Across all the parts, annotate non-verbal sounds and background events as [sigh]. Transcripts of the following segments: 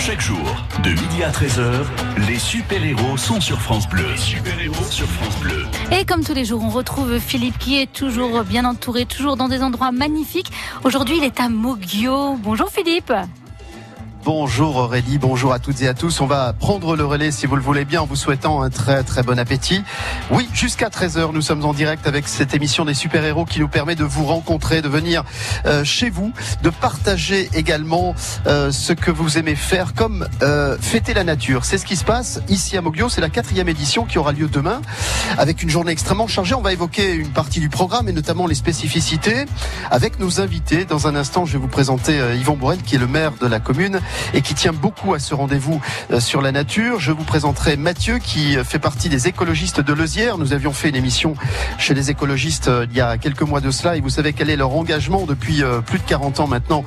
Chaque jour, de midi à 13h, les super-héros sont sur France Bleu. Super-héros sur France Bleu. Et comme tous les jours, on retrouve Philippe qui est toujours bien entouré, toujours dans des endroits magnifiques. Aujourd'hui, il est à Mogio. Bonjour Philippe. Bonjour Aurélie, bonjour à toutes et à tous. On va prendre le relais si vous le voulez bien en vous souhaitant un très très bon appétit. Oui, jusqu'à 13h, nous sommes en direct avec cette émission des super-héros qui nous permet de vous rencontrer, de venir euh, chez vous, de partager également euh, ce que vous aimez faire comme euh, fêter la nature. C'est ce qui se passe ici à Moglio. C'est la quatrième édition qui aura lieu demain avec une journée extrêmement chargée. On va évoquer une partie du programme et notamment les spécificités avec nos invités. Dans un instant, je vais vous présenter Yvon Bourrel qui est le maire de la commune et qui tient beaucoup à ce rendez-vous euh, sur la nature. Je vous présenterai Mathieu qui fait partie des écologistes de Lezière. Nous avions fait une émission chez les écologistes euh, il y a quelques mois de cela et vous savez quel est leur engagement depuis euh, plus de 40 ans maintenant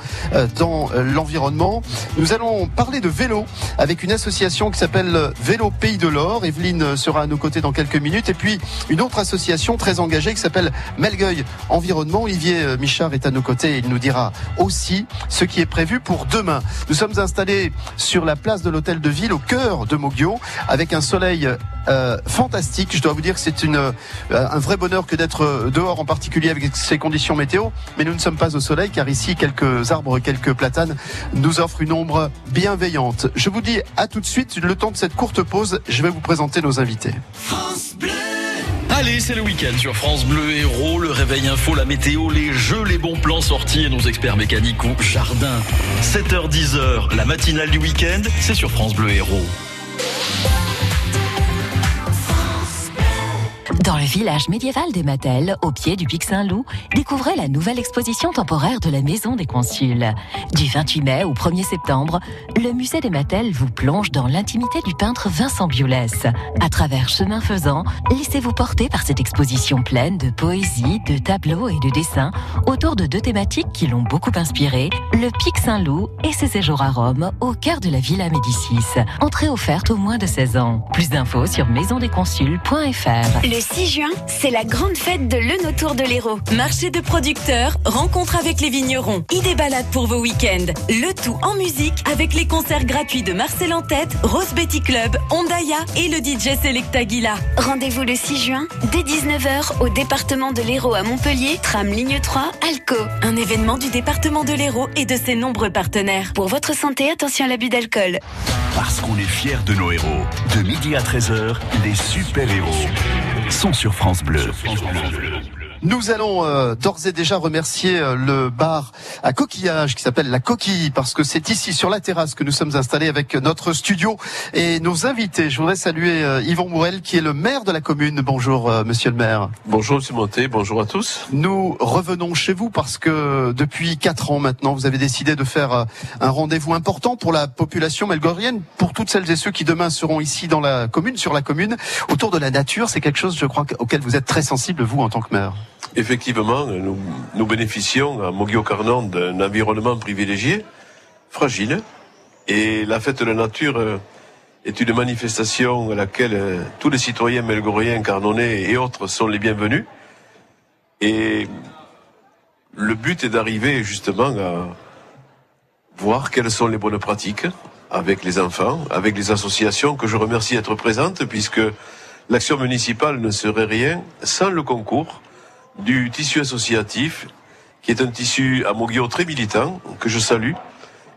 dans l'environnement. Nous allons parler de vélo avec une association qui s'appelle Vélo Pays de l'Or. Evelyne sera à nos côtés dans quelques minutes et puis une autre association très engagée qui s'appelle Melgueil Environnement. Olivier Michard est à nos côtés et il nous dira aussi ce qui est prévu pour demain. Nous sommes installé sur la place de l'hôtel de ville au cœur de Moggio avec un soleil euh, fantastique. Je dois vous dire que c'est euh, un vrai bonheur que d'être dehors, en particulier avec ces conditions météo. Mais nous ne sommes pas au soleil, car ici, quelques arbres, quelques platanes nous offrent une ombre bienveillante. Je vous dis à tout de suite. Le temps de cette courte pause, je vais vous présenter nos invités. Allez, c'est le week-end sur France Bleu Héros, le réveil info, la météo, les jeux, les bons plans sortis et nos experts mécaniques ou jardin. 7h-10h, la matinale du week-end, c'est sur France Bleu Héros. Dans le village médiéval des Mattel, au pied du Pic Saint-Loup, découvrez la nouvelle exposition temporaire de la Maison des Consuls. Du 28 mai au 1er septembre, le musée des Mattel vous plonge dans l'intimité du peintre Vincent Biolès. À travers chemin faisant, laissez-vous porter par cette exposition pleine de poésie, de tableaux et de dessins autour de deux thématiques qui l'ont beaucoup inspiré, le Pic Saint-Loup et ses séjours à Rome au cœur de la Villa Médicis. Entrée offerte au moins de 16 ans. Plus d'infos sur maisondesconsuls.fr. Le 6 juin, c'est la grande fête de l'Eun autour de l'Hérault. Marché de producteurs, rencontre avec les vignerons, idées balades pour vos week-ends. Le tout en musique avec les concerts gratuits de Marcel en tête, Rose Betty Club, Ondaya et le DJ Selecta Gila. Rendez-vous le 6 juin, dès 19h, au département de l'Hérault à Montpellier, tram ligne 3, Alco. Un événement du département de l'Hérault et de ses nombreux partenaires. Pour votre santé, attention à l'abus d'alcool. Parce qu'on est fiers de nos héros. De midi à 13h, les super-héros sont sur France Bleu. Nous allons euh, d'ores et déjà remercier euh, le bar à coquillage qui s'appelle La Coquille parce que c'est ici sur la terrasse que nous sommes installés avec notre studio et nos invités. Je voudrais saluer euh, Yvon Mourel qui est le maire de la commune. Bonjour monsieur le maire. Bonjour monsieur Monté, bonjour à tous. Nous revenons chez vous parce que depuis quatre ans maintenant vous avez décidé de faire un rendez-vous important pour la population melgorienne, pour toutes celles et ceux qui demain seront ici dans la commune, sur la commune, autour de la nature. C'est quelque chose je crois auquel vous êtes très sensible vous en tant que maire. Effectivement, nous, bénéficions à Moguio-Carnon d'un environnement privilégié, fragile, et la fête de la nature euh, est une manifestation à laquelle euh, tous les citoyens melgoriens, carnonnais et autres sont les bienvenus. Et le but est d'arriver justement à voir quelles sont les bonnes pratiques avec les enfants, avec les associations que je remercie d'être présentes, puisque l'action municipale ne serait rien sans le concours du tissu associatif, qui est un tissu à Moguio très militant, que je salue,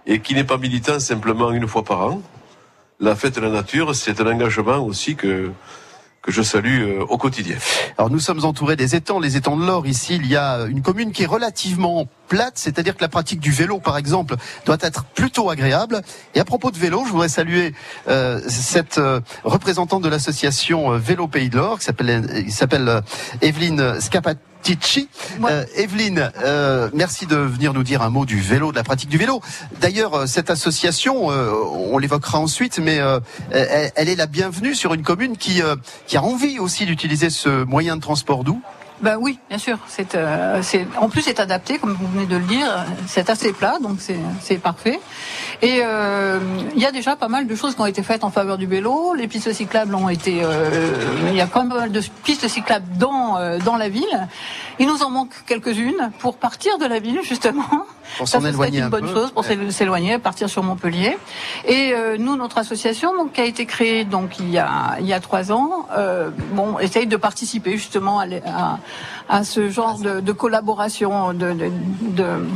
et qui n'est pas militant simplement une fois par an. La fête de la nature, c'est un engagement aussi que, que je salue euh, au quotidien. Alors nous sommes entourés des étangs, les étangs de l'Or. Ici, il y a une commune qui est relativement plate, c'est-à-dire que la pratique du vélo, par exemple, doit être plutôt agréable. Et à propos de vélo, je voudrais saluer euh, cette euh, représentante de l'association euh, Vélo Pays de l'Or, qui s'appelle, qui s'appelle Scapat euh, Evelyne, euh, merci de venir nous dire un mot du vélo, de la pratique du vélo. D'ailleurs, euh, cette association, on l'évoquera ensuite, mais elle, est la bienvenue sur une commune qui, qui a envie aussi d'utiliser ce moyen de transport doux. Ben oui, bien sûr. C'est, euh, c'est, en plus, c'est adapté, comme vous venez de le dire. C'est assez plat, donc c'est, c'est parfait. Et euh, il y a déjà pas mal de choses qui ont été faites en faveur du vélo. Les pistes cyclables ont été. Euh, il y a quand même pas mal de pistes cyclables dans dans la ville. Il nous en manque quelques-unes pour partir de la ville, justement. Pour s'en éloigner une un bonne peu. chose pour Ouais. s'éloigner, partir sur Montpellier. Et euh, nous, notre association, donc, qui a été créée donc il y a il y a trois ans, euh, bon, essaye de participer justement à, à, à ce genre de, de collaboration, de, de, de-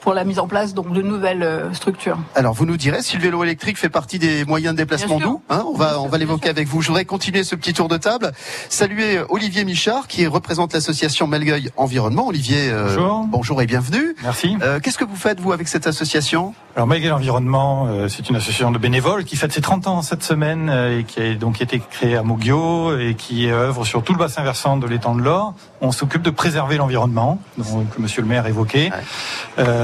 pour la mise en place donc de nouvelles euh, structures. Alors vous nous direz si le vélo électrique fait partie des moyens de déplacement doux. Hein, on va on va l'évoquer avec vous. Je voudrais continuer ce petit tour de table. Saluer Olivier Michard qui représente l'association Melgueil Environnement. Olivier, euh, Bonjour. bonjour et bienvenue. Merci. Euh, Qu'est-ce que vous faites vous avec cette association? Alors Maïgal Environnement, euh, c'est une association de bénévoles qui fête ses 30 ans cette semaine euh, et qui a donc été créée à Moguio et qui œuvre sur tout le bassin versant de l'étang de l'Or. On s'occupe de préserver l'environnement, donc, que Monsieur le maire évoquait.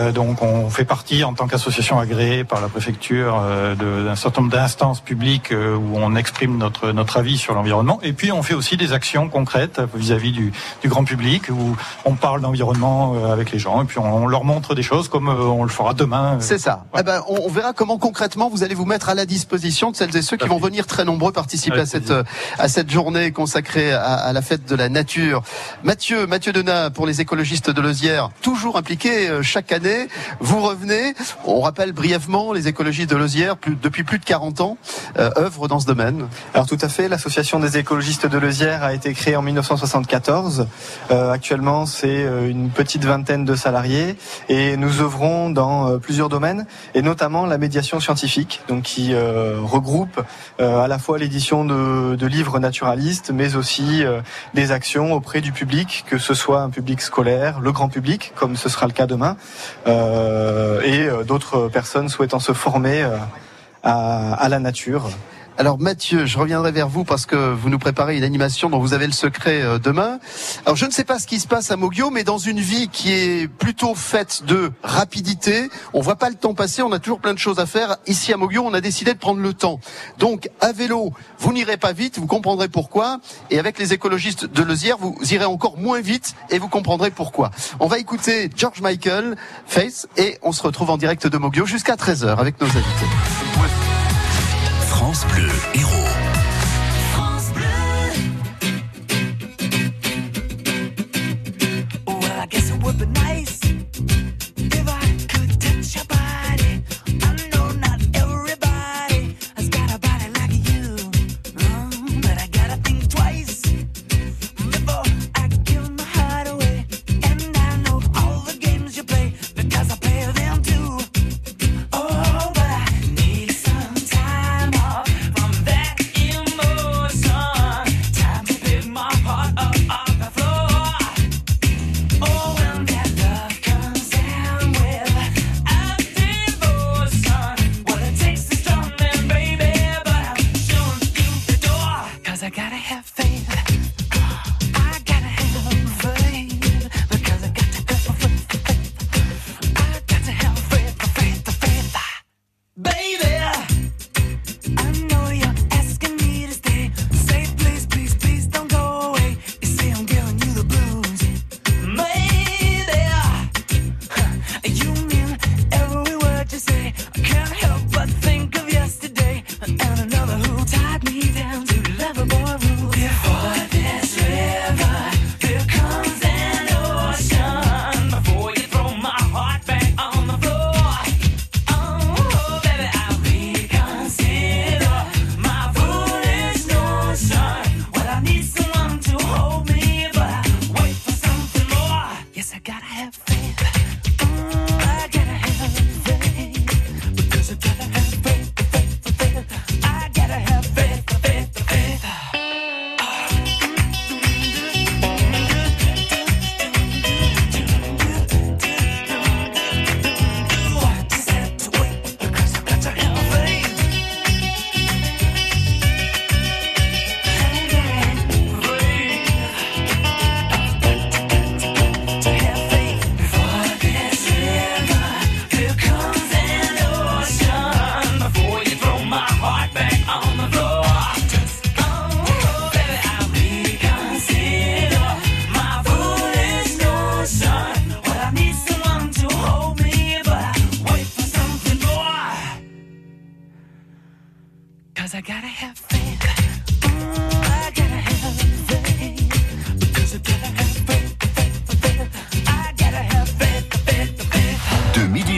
Euh, donc on fait partie en tant qu'association agréée par la préfecture euh, d'un certain nombre d'instances publiques euh, où on exprime notre notre avis sur l'environnement. Et puis on fait aussi des actions concrètes vis-à-vis du, du grand public où on parle d'environnement avec les gens et puis on, on leur montre des choses comme on le fera demain. C'est ça. Eh ben, on, on verra comment concrètement vous allez vous mettre à la disposition de celles et ceux qui vont venir très nombreux participer à cette plaisir. à cette journée consacrée à, à la fête de la nature. Mathieu, Mathieu Denat pour les écologistes de Lozière, toujours impliqué chaque année. Vous revenez. On rappelle brièvement les écologistes de Lozière, depuis plus de 40 ans, euh, œuvrent dans ce domaine. Alors tout à fait, l'association des écologistes de Lezière a été créée en 1974. Euh, actuellement, c'est euh, une petite vingtaine de salariés et nous œuvrons dans euh, plusieurs domaines et notamment la médiation scientifique, donc qui regroupe à la fois l'édition de, livres naturalistes, mais aussi des actions auprès du public, que ce soit un public scolaire, le grand public, comme ce sera le cas demain, et euh, d'autres personnes souhaitant se former euh, à la nature. Alors Mathieu, je reviendrai vers vous parce que vous nous préparez une animation dont vous avez le secret euh, demain. Alors je ne sais pas ce qui se passe à Moguio, mais dans une vie qui est plutôt faite de rapidité, on voit pas le temps passer, on a toujours plein de choses à faire. Ici à Moguio, on a décidé de prendre le temps. Donc à vélo, vous n'irez pas vite, vous comprendrez pourquoi. Et avec les écologistes de Lezière, vous irez encore moins vite et vous comprendrez pourquoi. On va écouter George Michael, Face, et on se retrouve en direct de Moguio jusqu'à 13h avec nos invités. France Bleu.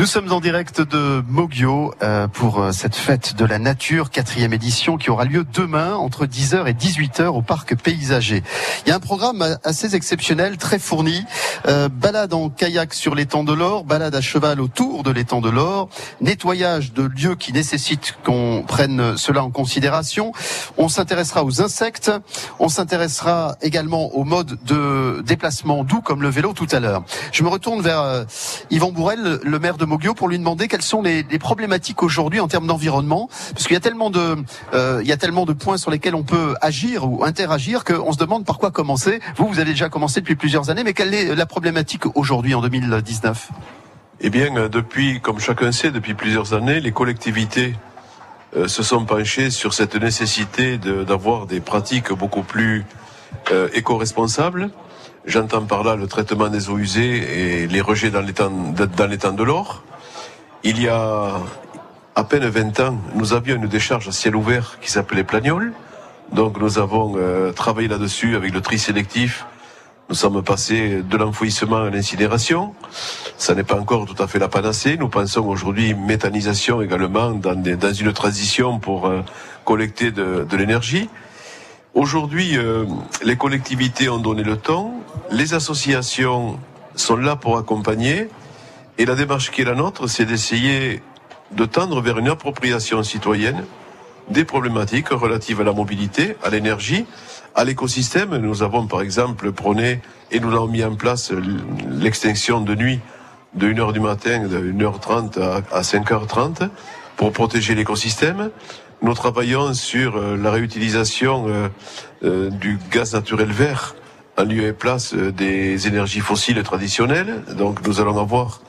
Nous sommes en direct de Mogio euh, pour euh, cette fête de la nature, quatrième édition, qui aura lieu demain entre 10h et 18h au parc paysager. Il y a un programme assez exceptionnel, très fourni. Euh, balade en kayak sur l'étang de l'Or, balade à cheval autour de l'étang de l'Or, nettoyage de lieux qui nécessitent qu'on prenne cela en considération. On s'intéressera aux insectes, on s'intéressera également au mode de déplacement doux comme le vélo tout à l'heure. Je me retourne vers Yvan Bourrel, le maire de Pour lui demander quelles sont les, problématiques aujourd'hui en termes d'environnement, parce qu'il y a tellement de, euh, points sur lesquels on peut agir ou interagir qu'on se demande par quoi commencer. Vous, vous avez déjà commencé depuis plusieurs années, mais quelle est la problématique aujourd'hui en 2019 Eh bien, depuis, comme chacun sait, depuis plusieurs années, les collectivités euh, se sont penchées sur cette nécessité d'avoir des pratiques beaucoup plus euh, éco-responsables. J'entends par là le traitement des eaux usées et les rejets dans l'étang dans l'étang de l'Or. Il y a à peine 20 ans, nous avions une décharge à ciel ouvert qui s'appelait Plagnol. Donc nous avons euh, travaillé là-dessus avec le tri sélectif. Nous sommes passés de l'enfouissement à l'incinération. Ça n'est pas encore tout à fait la panacée. Nous pensons aujourd'hui méthanisation également dans, des- dans une transition pour euh, collecter de, de l'énergie. Aujourd'hui, euh, les collectivités ont donné le temps, les associations sont là pour accompagner, et la démarche qui est la nôtre, c'est d'essayer de tendre vers une appropriation citoyenne des problématiques relatives à la mobilité, à l'énergie, à l'écosystème. Nous avons par exemple prôné et nous avons mis en place l'extinction de nuit de 1h du matin, de 1h30 à, à 5h30 pour protéger l'écosystème. Nous travaillons sur euh, la réutilisation euh, euh, du gaz naturel vert en lieu et place des énergies fossiles traditionnelles. Donc nous allons avoir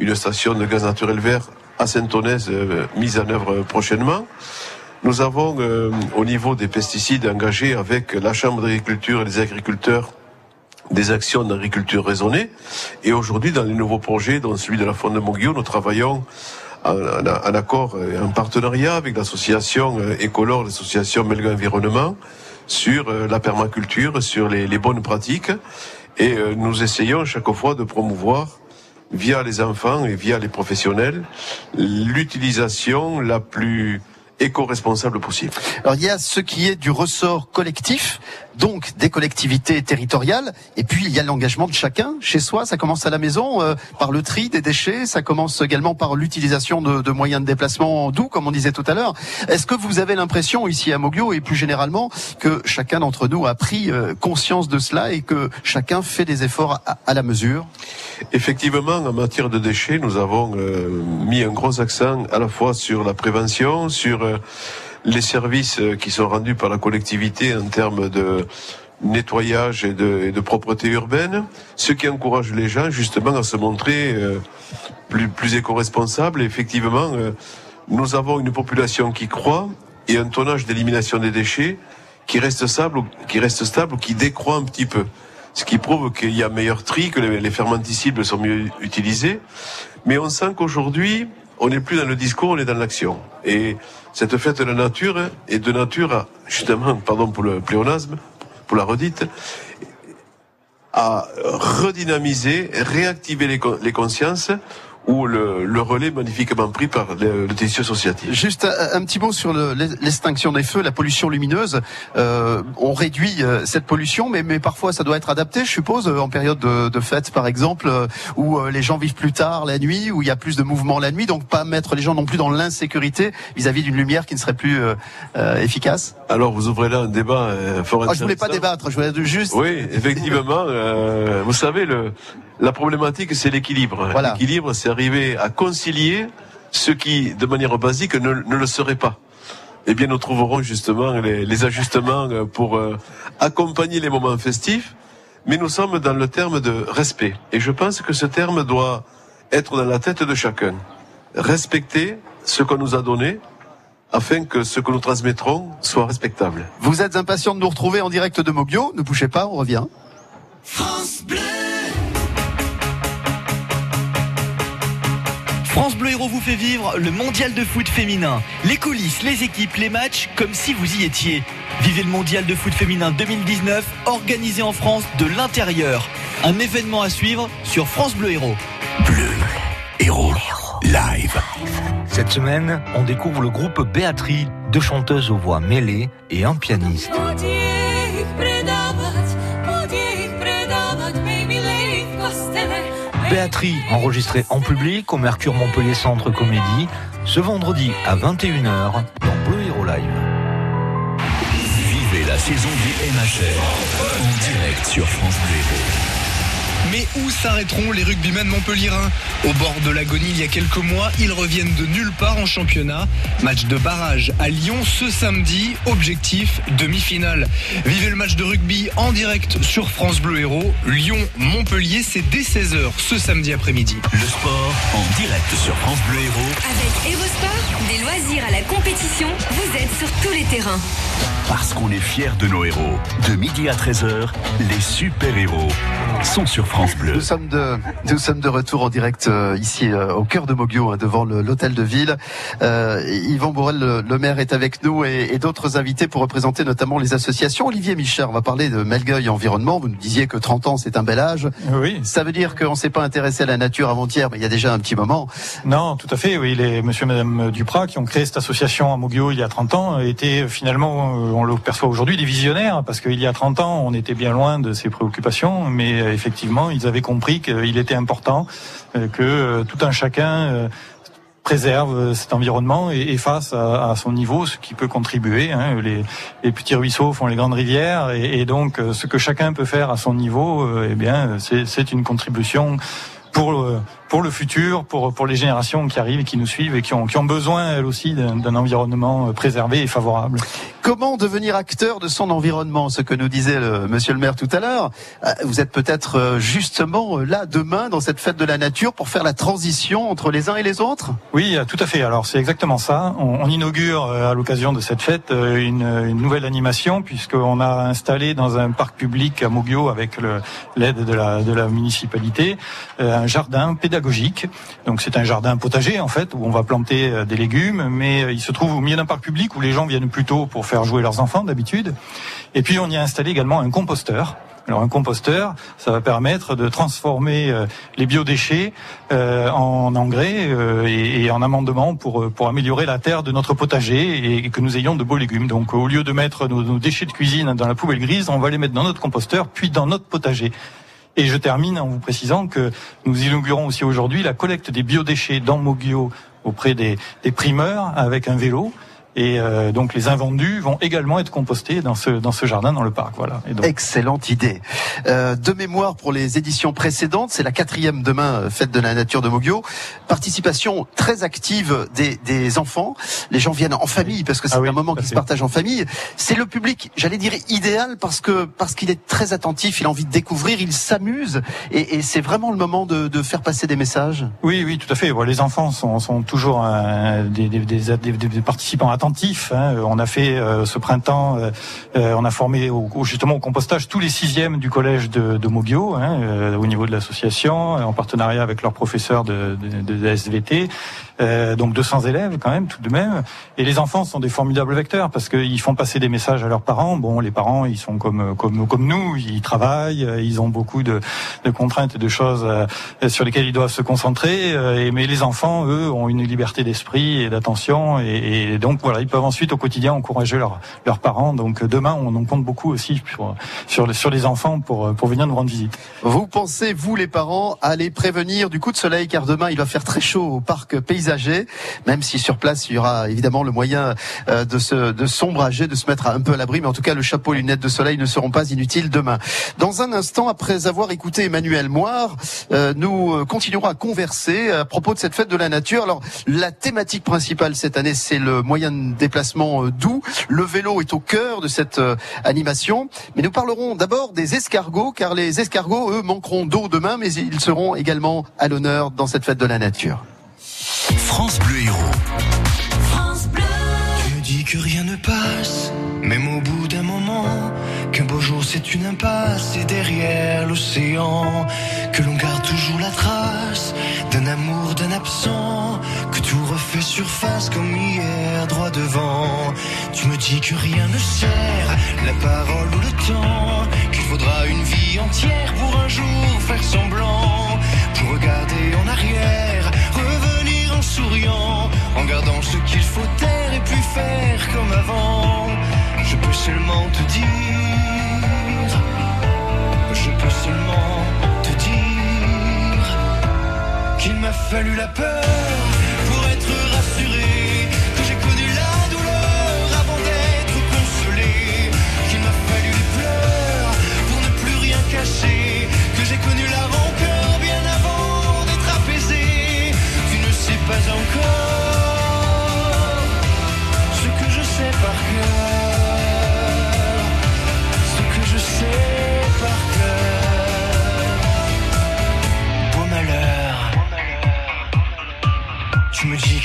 une station de gaz naturel vert à Saint-Onès mise en œuvre prochainement. Nous avons au niveau des pesticides engagés avec la Chambre d'agriculture et les agriculteurs des actions d'agriculture raisonnée. Et aujourd'hui, dans les nouveaux projets, dont celui de la Fonde de nous travaillons en- en accord et en partenariat avec l'association euh, Écolore, l'association Belga Environnement, sur euh, la permaculture, sur les, les bonnes pratiques. Et euh, nous essayons chaque fois de promouvoir via les enfants et via les professionnels l'utilisation la plus éco-responsable possible. Alors il y a ce qui est du ressort collectif, donc des collectivités territoriales, et puis il y a l'engagement de chacun chez soi. Ça commence à la maison euh, par le tri des déchets, ça commence également par l'utilisation de, de moyens de déplacement doux, comme on disait tout à l'heure. Est-ce que vous avez l'impression ici à Mogio et plus généralement que chacun d'entre nous a pris euh, conscience de cela et que chacun fait des efforts à, à la mesure? Effectivement, en matière de déchets, nous avons euh, mis un gros accent à la fois sur la prévention, sur euh, les services euh, qui sont rendus par la collectivité en termes de nettoyage et de, et de propreté urbaine, ce qui encourage les gens justement à se montrer euh, plus, plus éco-responsables. Effectivement, euh, nous avons une population qui croît et un tonnage d'élimination des déchets qui reste stable, qui reste stable qui décroît un petit peu. Ce qui prouve qu'il y a meilleur tri, que les, les fermenticibles sont mieux utilisés. Mais on sent qu'aujourd'hui, on n'est plus dans le discours, on est dans l'action. Et cette fête de la nature est de nature à, justement, pardon pour le pléonasme, pour la redite, à redynamiser, réactiver les, con- les consciences ou le, le relais magnifiquement pris par le, le tissu associatif. Juste un, un petit mot sur le- l'extinction des feux, la pollution lumineuse. Euh, on réduit euh, cette pollution, mais, mais parfois ça doit être adapté, je suppose, euh, en période de, de fête, par exemple, euh, où les gens vivent plus tard la nuit, où il y a plus de mouvement la nuit, donc pas mettre les gens non plus dans l'insécurité vis-à-vis d'une lumière qui ne serait plus euh, efficace. Alors vous ouvrez là un débat euh, fort Ah, je voulais pas débattre, je voulais juste. Oui, effectivement. euh, vous savez, le, la problématique, c'est l'équilibre. Voilà. L'équilibre, c'est arriver à concilier ce qui, de manière basique, ne, ne le serait pas. Eh bien, nous trouverons justement les, les ajustements euh, pour euh, accompagner les moments festifs, mais nous sommes dans le terme de respect. Et je pense que ce terme doit être dans la tête de chacun. Respecter ce qu'on nous a donné, afin que ce que nous transmettrons soit respectable. Vous êtes impatient de nous retrouver en direct de Mogio, ne bougez pas, on revient. France Bleu. France Bleu Héros vous fait vivre le mondial de foot féminin. Les coulisses, les équipes, les matchs, comme si vous y étiez. Vivez le mondial de foot féminin 2019, organisé en France de l'intérieur. Un événement à suivre sur France Bleu Héros. Bleu Héros Live. Cette semaine, on découvre le groupe Béatrie, deux chanteuses aux voix mêlées et un pianiste. Béatrie, enregistrée en public au Mercure Montpellier Centre Comédie, ce vendredi à 21h dans Bleu Hero Live. Vivez la saison du MHR en direct sur France Bleu. Mais où s'arrêteront les rugbymen montpelliérains? Au bord de l'agonie il y a quelques mois, ils reviennent de nulle part en championnat. Match de barrage à Lyon ce samedi, objectif demi-finale. Vivez le match de rugby en direct sur France Bleu Héros. Lyon-Montpellier, c'est dès 16h ce samedi après-midi. Le sport en direct sur France Bleu Héros. Avec EvoSport, des loisirs à la compétition, vous êtes sur tous les terrains. Parce qu'on est fiers de nos héros. De midi à 13h, les super-héros sont sur France Bleu. Nous sommes de, nous sommes de retour en direct euh, ici euh, au cœur de Moguio, hein, devant le- l'hôtel de ville. Euh, Yvan Borel, le, le maire, est avec nous et, et d'autres invités pour représenter notamment les associations. Olivier Michel, on va parler de Melgueil Environnement. Vous nous disiez que 30 ans, c'est un bel âge. Oui. Ça veut dire qu'on ne s'est pas intéressé à la nature avant-hier, mais il y a déjà un petit moment. Non, tout à fait. Oui, les monsieur et madame Duprat qui ont créé cette association à Moguio il y a 30 ans étaient finalement, euh, on le perçoit aujourd'hui, des visionnaires parce qu'il y a 30 ans, on était bien loin de ces préoccupations, mais euh, ils avaient compris qu'il était important euh, que euh, tout un chacun euh, préserve cet environnement et, fasse à, son niveau ce qui peut contribuer. hein. Les, petits ruisseaux font les grandes rivières et, donc ce que chacun peut faire à son niveau, eh bien, c'est une contribution pour le, futur, pour, les générations qui arrivent et qui nous suivent et qui ont, qui ont besoin elles aussi d'un environnement préservé et favorable. Comment devenir acteur de son environnement Ce que nous disait le, monsieur le maire tout à l'heure. Euh, Vous êtes peut-être euh, justement euh, là demain dans cette fête de la nature pour faire la transition entre les uns et les autres? Oui, tout à fait. Alors c'est exactement ça. On, inaugure à l'occasion de cette fête une, nouvelle animation puisqu'on a installé dans un parc public à Moguio avec l'aide de la, municipalité un jardin pédagogique. Donc c'est un jardin potager en fait où on va planter des légumes, mais il se trouve au milieu d'un parc public où les gens viennent plutôt pour faire jouer leurs enfants d'habitude. Et puis on y a installé également un composteur. Alors un composteur, ça va permettre de transformer euh, les biodéchets euh, en engrais euh, et, en amendement pour pour améliorer la terre de notre potager et, que nous ayons de beaux légumes. Donc au lieu de mettre nos, nos déchets de cuisine dans la poubelle grise, on va les mettre dans notre composteur puis dans notre potager. Et je termine en vous précisant que nous inaugurons aussi aujourd'hui la collecte des biodéchets dans Moguio auprès des, des primeurs avec un vélo. Et euh, donc les invendus vont également être compostés dans ce dans ce jardin dans le parc. Voilà. Et donc, Excellente idée. Euh, de mémoire pour les éditions précédentes, c'est la quatrième demain, euh, fête de la nature de Moguio. Participation très active des, des enfants. Les gens viennent en famille parce que c'est un moment qui se partage en famille. C'est le public, j'allais dire idéal parce que parce qu'il est très attentif, il a envie de découvrir, il s'amuse et, et c'est vraiment le moment de, de faire passer des messages. Oui, oui, tout à fait. Les enfants sont, sont toujours euh, des, des, des- des- des participants attentifs. Hein. On a fait euh, ce printemps, euh, euh, on a formé au, justement au compostage tous les sixièmes du collège de, de hein, euh, au niveau de l'association, euh, en partenariat avec leurs professeurs de, de, de SVT. Euh, donc 200 élèves quand même tout de même. Et les enfants sont des formidables vecteurs parce qu'ils font passer des messages à leurs parents. Bon, les parents, ils sont comme comme comme nous, ils travaillent, euh, ils ont beaucoup de, de contraintes et de choses euh, sur lesquelles ils doivent se concentrer. euh, mais les enfants, eux, ont une liberté d'esprit et d'attention. Et, donc voilà, ils peuvent ensuite au quotidien encourager leurs leurs parents. Donc demain, on compte beaucoup aussi sur sur, les- enfants pour pour venir nous rendre visite. Vous pensez, vous les parents, à les prévenir du coup de soleil car demain il va faire très chaud au parc même si sur place il y aura évidemment le moyen euh, de se de sombrager, de se mettre un peu à l'abri, mais en tout cas le chapeau et les lunettes de soleil ne seront pas inutiles demain. Dans un instant, après avoir écouté Emmanuel Moire, euh, nous euh, continuerons à converser à propos de cette fête de la nature. Alors la thématique principale cette année, c'est le moyen de déplacement doux. Le vélo est au cœur de cette animation, mais nous parlerons d'abord des escargots, car les escargots, eux, manqueront d'eau demain, mais ils seront également à l'honneur dans cette fête de la nature. France Bleu Héros. Tu me dis que rien ne passe, même au bout d'un moment, qu'un beau jour c'est une impasse et derrière l'océan, que l'on garde toujours la trace d'un amour d'un absent, que tout refait surface comme hier, droit devant. Tu me dis que rien ne sert, la parole ou le temps, qu'il faudra une vie entière pour un jour faire semblant, pour regarder en arrière, en souriant, en gardant ce qu'il faut taire et puis faire comme avant. Je peux seulement te dire, je peux seulement te dire qu'il m'a fallu la peur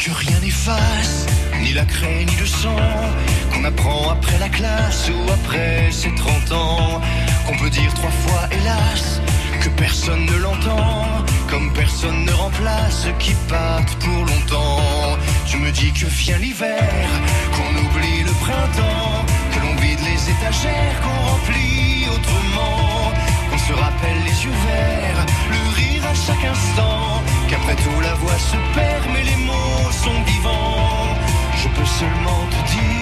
que rien n'efface, ni la craie ni le sang, qu'on apprend après la classe ou après ses 30 ans, qu'on peut dire trois fois hélas, que personne ne l'entend, comme personne ne remplace qui partent pour longtemps. Tu me dis que vient l'hiver, qu'on oublie le printemps, que l'on vide les étagères, qu'on remplit autrement, qu'on se rappelle les yeux verts, le rire à chaque instant, qu'après tout la voix se perd, mais les mots sont vivants. Je peux seulement te dire,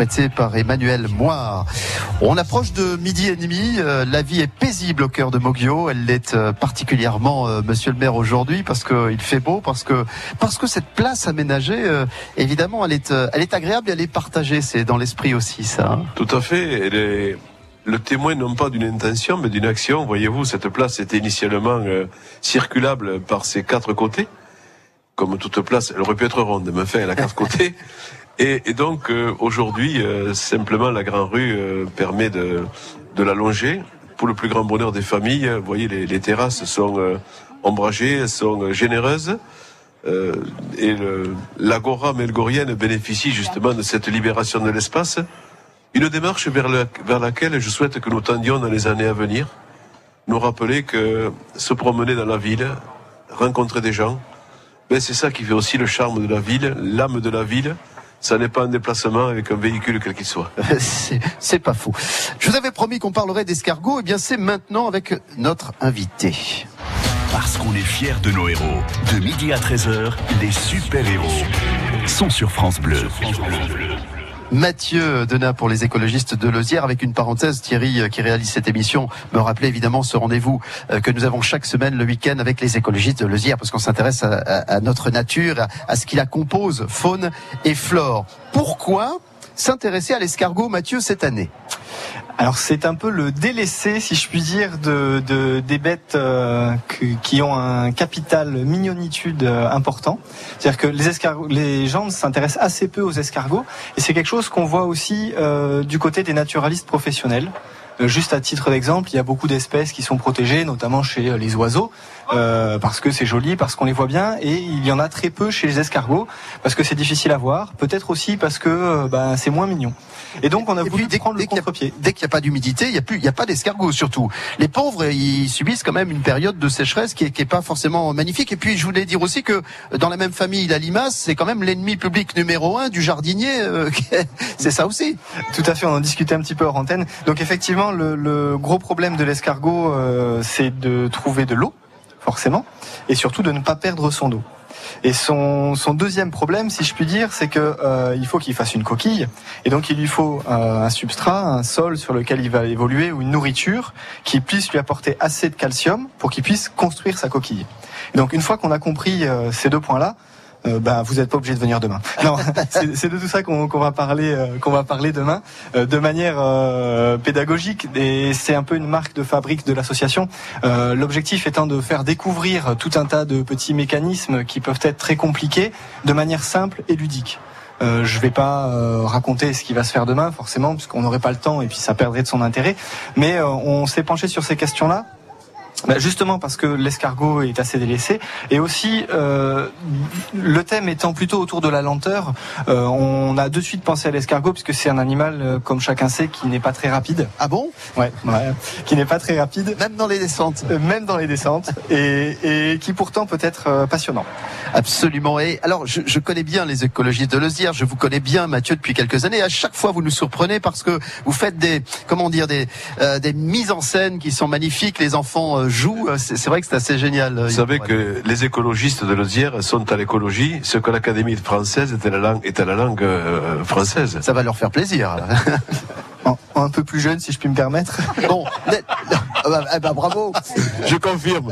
interprété par Emmanuel Moire. On approche de midi et demi. euh, la vie est paisible au cœur de Moggio. Elle l'est euh, particulièrement, euh, Monsieur le Maire, aujourd'hui, parce qu'il fait beau, parce que parce que cette place aménagée, évidemment, elle est, elle est agréable et elle est partagée. C'est dans l'esprit aussi, ça. hein. Tout à fait. Elle est le témoin non pas d'une intention, mais d'une action. Voyez-vous, cette place était initialement euh, circulable par ses quatre côtés. Comme toute place, elle aurait pu être ronde, mais enfin, elle a quatre [laughs] côtés. Et, et donc, euh, aujourd'hui, euh, simplement, la Grande Rue euh, permet de, de la longer. Pour le plus grand bonheur des familles, vous voyez, les, les terrasses sont euh, ombragées, elles sont euh, généreuses. Euh, et l'agora melgorienne bénéficie justement de cette libération de l'espace. Une démarche vers, vers laquelle je souhaite que nous tendions dans les années à venir. Nous rappeler que se promener dans la ville, rencontrer des gens, ben c'est ça qui fait aussi le charme de la ville, l'âme de la ville. Ça n'est pas un déplacement avec un véhicule quel qu'il soit. [laughs] C'est- pas faux. Je vous avais promis qu'on parlerait d'escargot. Et bien, c'est maintenant avec notre invité. Parce qu'on est fiers de nos héros. De midi à 13h, les super-héros sont sur France Bleu. Mathieu Denat pour les écologistes de Lozière avec une parenthèse Thierry euh, qui réalise cette émission me rappelait évidemment ce rendez-vous euh, que nous avons chaque semaine le week-end avec les écologistes de Lozière parce qu'on s'intéresse à, notre nature, à, à ce qui la compose, faune et flore. Pourquoi s'intéresser à l'escargot Mathieu cette année Alors c'est un peu le délaissé, si je puis dire, de, de- des bêtes euh, que- qui ont un capital mignonitude euh, important. C'est-à-dire que les, escargots, les gens s'intéressent assez peu aux escargots, et c'est quelque chose qu'on voit aussi euh, du côté des naturalistes professionnels. Euh, Juste à titre d'exemple, il y a beaucoup d'espèces qui sont protégées, notamment chez euh, les oiseaux, euh, parce que c'est joli, parce qu'on les voit bien, et il y en a très peu chez les escargots, parce que c'est difficile à voir, peut-être aussi parce que euh, ben, c'est moins mignon. Et donc on a voulu dès, prendre le dès a- contre-pied. dès qu'il n'y a pas d'humidité, il n'y a plus, il y a pas d'escargots surtout. Les pauvres, ils subissent quand même une période de sécheresse qui est, qui est pas forcément magnifique. Et puis, je voulais dire aussi que dans la même famille, la limace, c'est quand même l'ennemi public numéro un du jardinier. euh, [laughs] c'est ça aussi. Tout à fait, on en discutait un petit peu hors antenne. Donc effectivement, le, le gros problème de l'escargot, euh, c'est de trouver de l'eau, forcément, et surtout de ne pas perdre son eau. Et son, son deuxième problème, si je puis dire, c'est que euh, il faut qu'il fasse une coquille, et donc il lui faut euh, un substrat, un sol sur lequel il va évoluer, ou une nourriture qui puisse lui apporter assez de calcium pour qu'il puisse construire sa coquille. Et donc une fois qu'on a compris euh, ces deux points-là, euh, ben, vous n'êtes pas obligé de venir demain. [laughs] Non, c'est de tout ça qu'on qu'on va parler, euh, qu'on va parler demain, euh, de manière euh, pédagogique. Et c'est un peu une marque de fabrique de l'association. Euh, L'objectif étant de faire découvrir tout un tas de petits mécanismes qui peuvent être très compliqués, de manière simple et ludique. Euh, je vais pas euh, raconter ce qui va se faire demain, forcément, puisqu'on n'aurait pas le temps et puis ça perdrait de son intérêt. Mais euh, on s'est penché sur ces questions-là bah, justement parce que l'escargot est assez délaissé et aussi euh, le thème étant plutôt autour de la lenteur, euh, on a de suite pensé à l'escargot puisque c'est un animal euh, comme chacun sait qui n'est pas très rapide. Ah bon? Ouais, ouais, qui n'est pas très rapide. Même dans les descentes. Euh, même dans les descentes et, et qui pourtant peut être euh, passionnant. Absolument. Et alors, je, je connais bien les écologistes de Lezière. Je vous connais bien, Mathieu, depuis quelques années. À chaque fois, vous nous surprenez parce que vous faites des, comment dire, des, euh, des mises en scène qui sont magnifiques. Les enfants euh, jouent. C'est vrai que c'est assez génial. Vous savez que les écologistes de Lozière sont à l'écologie ce que l'Académie française est à la langue, est à la langue euh, française. Ça va leur faire plaisir. [laughs] En- un peu plus jeune, si je puis me permettre. Bon, mais- [laughs] ah bah, ah bah, bravo. Je confirme.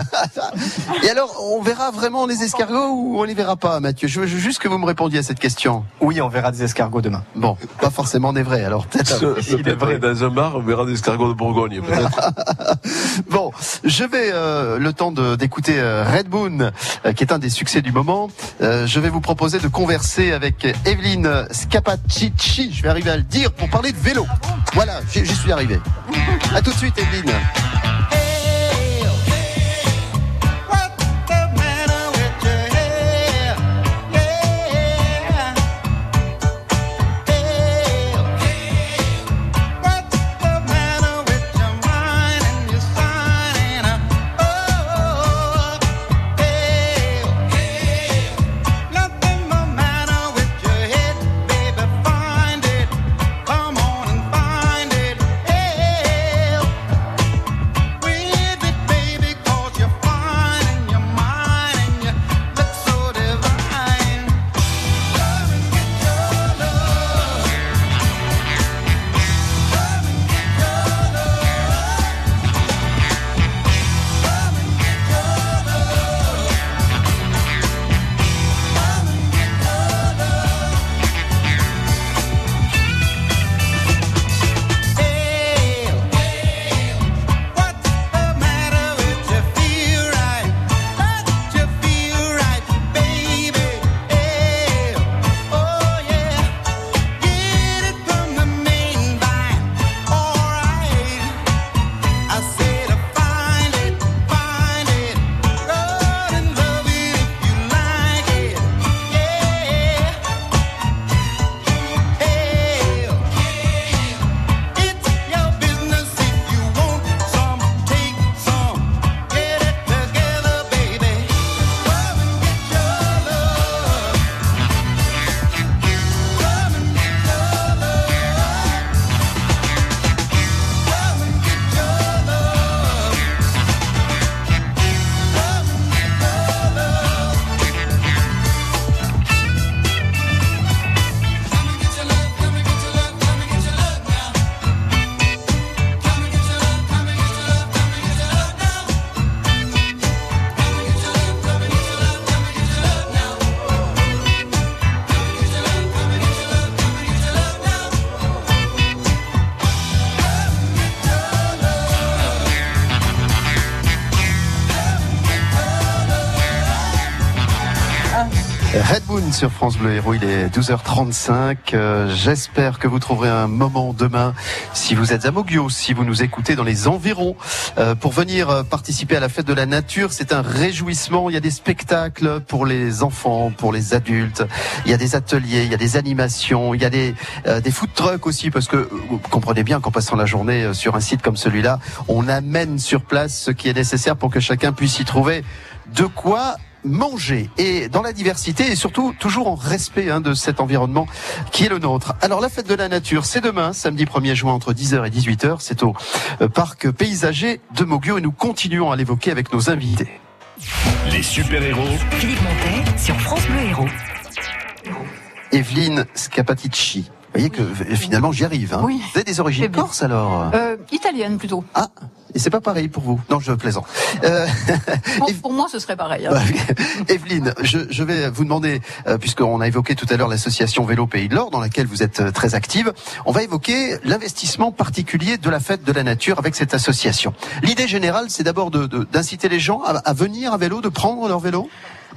[laughs] Et alors, on verra vraiment les escargots ou on les verra pas, Mathieu? Je veux juste que vous me répondiez à cette question. Oui, on verra des escargots demain. Bon, pas forcément des vrais. Alors peut-être. Peut-être dans un bar, on verra des escargots de Bourgogne, peut-être. Bon, je vais euh, le temps d'écouter euh, Red Moon, euh, qui est un des succès du moment. Je vais vous proposer de converser avec Evelyne Scapacicci. Je vais arriver à le dire pour parler de vélo. Voilà, j'y suis arrivé. À tout de suite, Evelyne. Sur France Bleu Héros, il est 12h35. Euh, J'espère que vous trouverez un moment demain, si vous êtes à Moggio, si vous nous écoutez dans les environs, euh, pour venir euh, participer à la fête de la nature. C'est un réjouissement. Il y a des spectacles pour les enfants, pour les adultes. Il y a des ateliers, il y a des animations, il y a des, euh, des food trucks aussi, parce que euh, vous comprenez bien qu'en passant la journée euh, sur un site comme celui-là, on amène sur place ce qui est nécessaire pour que chacun puisse y trouver de quoi manger et dans la diversité et surtout toujours en respect hein, de cet environnement qui est le nôtre. Alors la fête de la nature, c'est demain, samedi 1er juin entre 10h et 18h, c'est au euh, parc paysager de Moggio et nous continuons à l'évoquer avec nos invités. Les super-héros Philippe Montet sur France Bleu Héros. Evelyne Scapaticci. Vous voyez que euh, finalement j'y arrive. Hein. Oui. Vous avez des origines corses alors? Euh, italienne plutôt. Ah, et c'est pas pareil pour vous? Non, je plaisante. Euh, [laughs] Pour, pour moi, ce serait pareil. hein. Evelyne, je, je vais vous demander, euh, puisqu'on a évoqué tout à l'heure l'association Vélo Pays de l'Or, dans laquelle vous êtes euh, très active, on va évoquer l'investissement particulier de la fête de la nature avec cette association. L'idée générale, c'est d'abord de- de- d'inciter les gens à, à venir à vélo, de prendre leur vélo?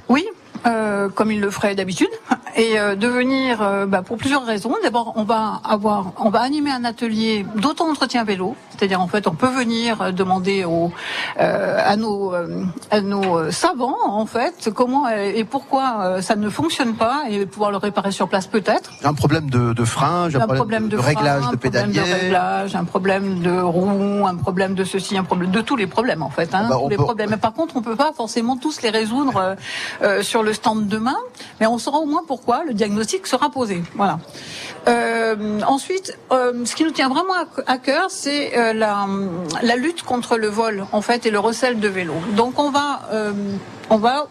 Oui, euh, comme ils le feraient d'habitude, et euh, de venir euh, bah, pour plusieurs raisons. D'abord, on va avoir, on va animer un atelier d'auto-entretien vélo, c'est-à-dire en fait, on peut venir euh, demander aux, euh, à nos, euh, à nos savants en fait comment et pourquoi ça ne fonctionne pas et pouvoir le réparer sur place peut-être. Un problème de, de un problème de, réglage, un de problème pédalier. de réglage, un problème de roue, un problème de ceci, un problème de tous les problèmes en fait, hein, Bah, on tous les peut- problèmes. Mais par contre, on peut pas forcément tous les résoudre sur le stand demain, mais on saura au moins pourquoi le diagnostic sera posé. Voilà. Euh, ensuite, euh, ce qui nous tient vraiment à, à cœur, c'est euh, la, la lutte contre le vol en fait et le recel de vélos. Donc on va euh, on va